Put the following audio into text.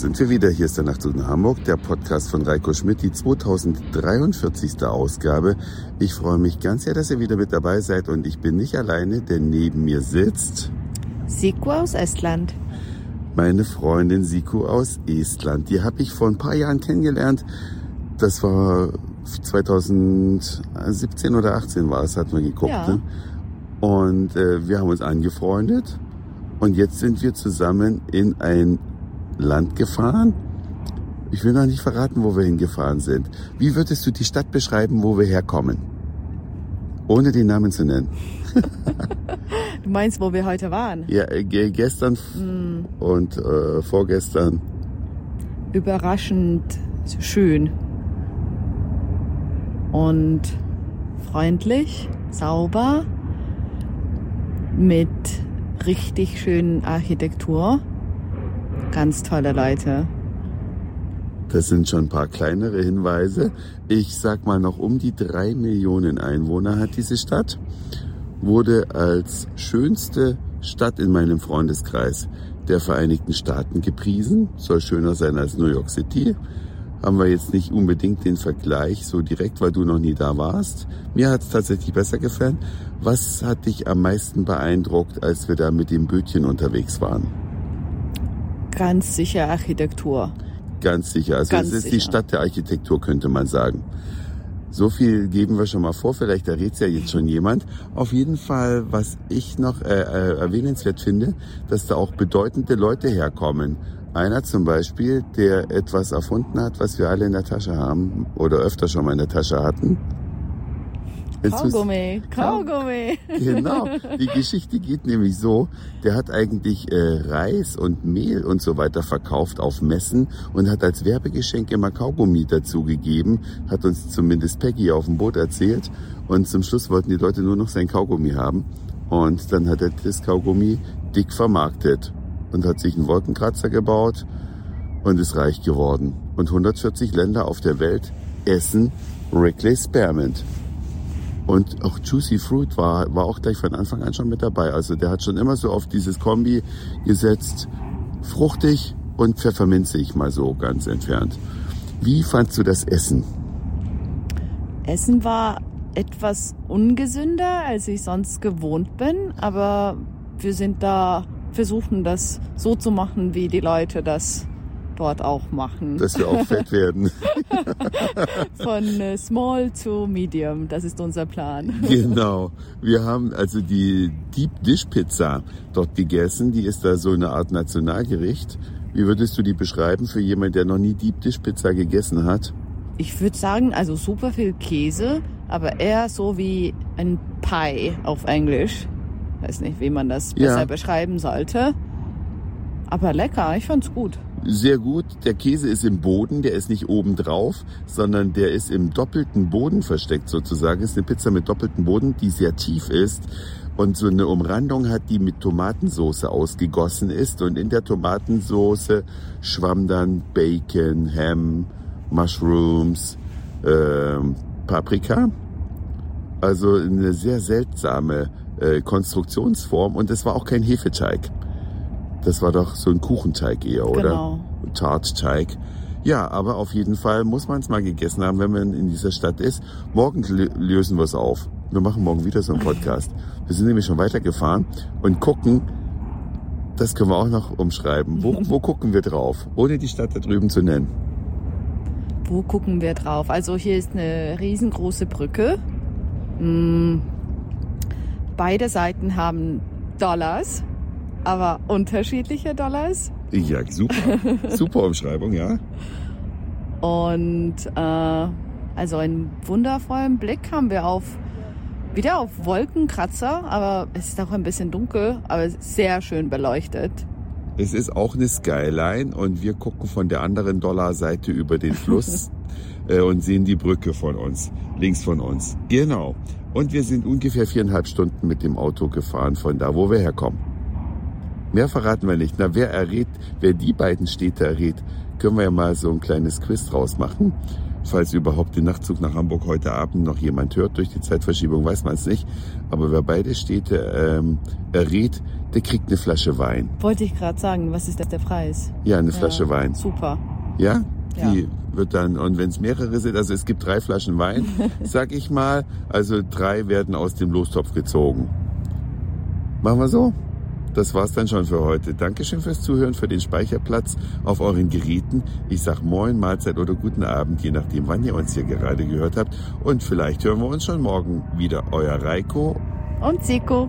sind wir wieder. Hier ist der Nachtzug nach Hamburg, der Podcast von Reiko Schmidt, die 2043. Ausgabe. Ich freue mich ganz sehr, dass ihr wieder mit dabei seid und ich bin nicht alleine, denn neben mir sitzt Siku aus Estland. Meine Freundin Siku aus Estland. Die habe ich vor ein paar Jahren kennengelernt. Das war 2017 oder 18 war es, hat man geguckt. Ja. Ne? Und äh, wir haben uns angefreundet und jetzt sind wir zusammen in ein Land gefahren. Ich will noch nicht verraten, wo wir hingefahren sind. Wie würdest du die Stadt beschreiben, wo wir herkommen? Ohne den Namen zu nennen. Du meinst, wo wir heute waren? Ja, äh, ge- gestern Hm, und äh, vorgestern. überraschend schön. Und freundlich, sauber, mit richtig schönen Architektur. Ganz tolle Leute. Das sind schon ein paar kleinere Hinweise. Ich sag mal, noch um die drei Millionen Einwohner hat diese Stadt. Wurde als schönste Stadt in meinem Freundeskreis der Vereinigten Staaten gepriesen. Soll schöner sein als New York City. Haben wir jetzt nicht unbedingt den Vergleich so direkt, weil du noch nie da warst. Mir hat es tatsächlich besser gefallen. Was hat dich am meisten beeindruckt, als wir da mit dem Bötchen unterwegs waren? Ganz sicher Architektur. Ganz sicher. Also Ganz es ist die sicher. Stadt der Architektur, könnte man sagen. So viel geben wir schon mal vor, vielleicht errät's ja jetzt schon jemand. Auf jeden Fall, was ich noch äh, äh, erwähnenswert finde, dass da auch bedeutende Leute herkommen. Einer zum Beispiel, der etwas erfunden hat, was wir alle in der Tasche haben oder öfter schon mal in der Tasche hatten. Kaugummi, Kaugummi. Genau. Die Geschichte geht nämlich so, der hat eigentlich äh, Reis und Mehl und so weiter verkauft auf Messen und hat als Werbegeschenk immer Kaugummi dazu gegeben, hat uns zumindest Peggy auf dem Boot erzählt und zum Schluss wollten die Leute nur noch sein Kaugummi haben und dann hat er das Kaugummi dick vermarktet und hat sich einen Wolkenkratzer gebaut und ist reich geworden. Und 140 Länder auf der Welt essen Wrigley Spearmint. Und auch Juicy Fruit war, war auch gleich von Anfang an schon mit dabei. Also der hat schon immer so auf dieses Kombi gesetzt. Fruchtig und pfefferminzig mal so ganz entfernt. Wie fandst du das Essen? Essen war etwas ungesünder, als ich sonst gewohnt bin, aber wir sind da, versuchen das so zu machen, wie die Leute das dort auch machen. Dass wir auch fett werden. Von äh, small to medium, das ist unser Plan. genau. Wir haben also die Deep Dish Pizza dort gegessen. Die ist da so eine Art Nationalgericht. Wie würdest du die beschreiben für jemanden, der noch nie Deep Dish Pizza gegessen hat? Ich würde sagen, also super viel Käse, aber eher so wie ein Pie auf Englisch. Weiß nicht, wie man das Ja. besser beschreiben sollte. Aber lecker, ich fand's gut. Sehr gut. Der Käse ist im Boden, der ist nicht oben drauf, sondern der ist im doppelten Boden versteckt sozusagen. Ist eine Pizza mit doppeltem Boden, die sehr tief ist und so eine Umrandung hat, die mit Tomatensauce ausgegossen ist. Und in der Tomatensauce schwamm dann Bacon, Ham, Mushrooms, ähm, Paprika. Also eine sehr seltsame äh, Konstruktionsform und es war auch kein Hefeteig. Das war doch so ein Kuchenteig eher, oder? Genau. Tartteig. Ja, aber auf jeden Fall muss man es mal gegessen haben, wenn man in dieser Stadt ist. Morgen lö- lösen wir es auf. Wir machen morgen wieder so einen Podcast. Wir sind nämlich schon weitergefahren und gucken, das können wir auch noch umschreiben. Wo, wo gucken wir drauf? Ohne die Stadt da drüben zu nennen. Wo gucken wir drauf? Also hier ist eine riesengroße Brücke. Mm, Beide Seiten haben Dollars, aber unterschiedliche Dollars. Ja, super. super Umschreibung, ja. Und äh, also einen wundervollen Blick haben wir auf wieder auf Wolkenkratzer, aber es ist auch ein bisschen dunkel, aber sehr schön beleuchtet. Es ist auch eine Skyline und wir gucken von der anderen Dollarseite über den Fluss äh, und sehen die Brücke von uns, links von uns. Genau. Und wir sind ungefähr viereinhalb Stunden mit dem Auto gefahren von da, wo wir herkommen. Mehr verraten wir nicht. Na, wer errät, wer die beiden Städte errät, können wir ja mal so ein kleines Quiz draus machen. falls überhaupt den Nachtzug nach Hamburg heute Abend noch jemand hört. Durch die Zeitverschiebung weiß man es nicht. Aber wer beide Städte ähm, errät, der kriegt eine Flasche Wein. Wollte ich gerade sagen, was ist das der Preis? Ja, eine Flasche Ja, Wein. Super. Ja? Ja. Die wird dann, und wenn es mehrere sind, also es gibt drei Flaschen Wein, sag ich mal, also drei werden aus dem Lostopf gezogen. Machen wir so? Das war's dann schon für heute. Dankeschön fürs Zuhören, für den Speicherplatz auf euren Geräten. Ich sag Moin, Mahlzeit oder guten Abend, je nachdem, wann ihr uns hier gerade gehört habt. Und vielleicht hören wir uns schon morgen wieder. Euer Reiko. Und Siko.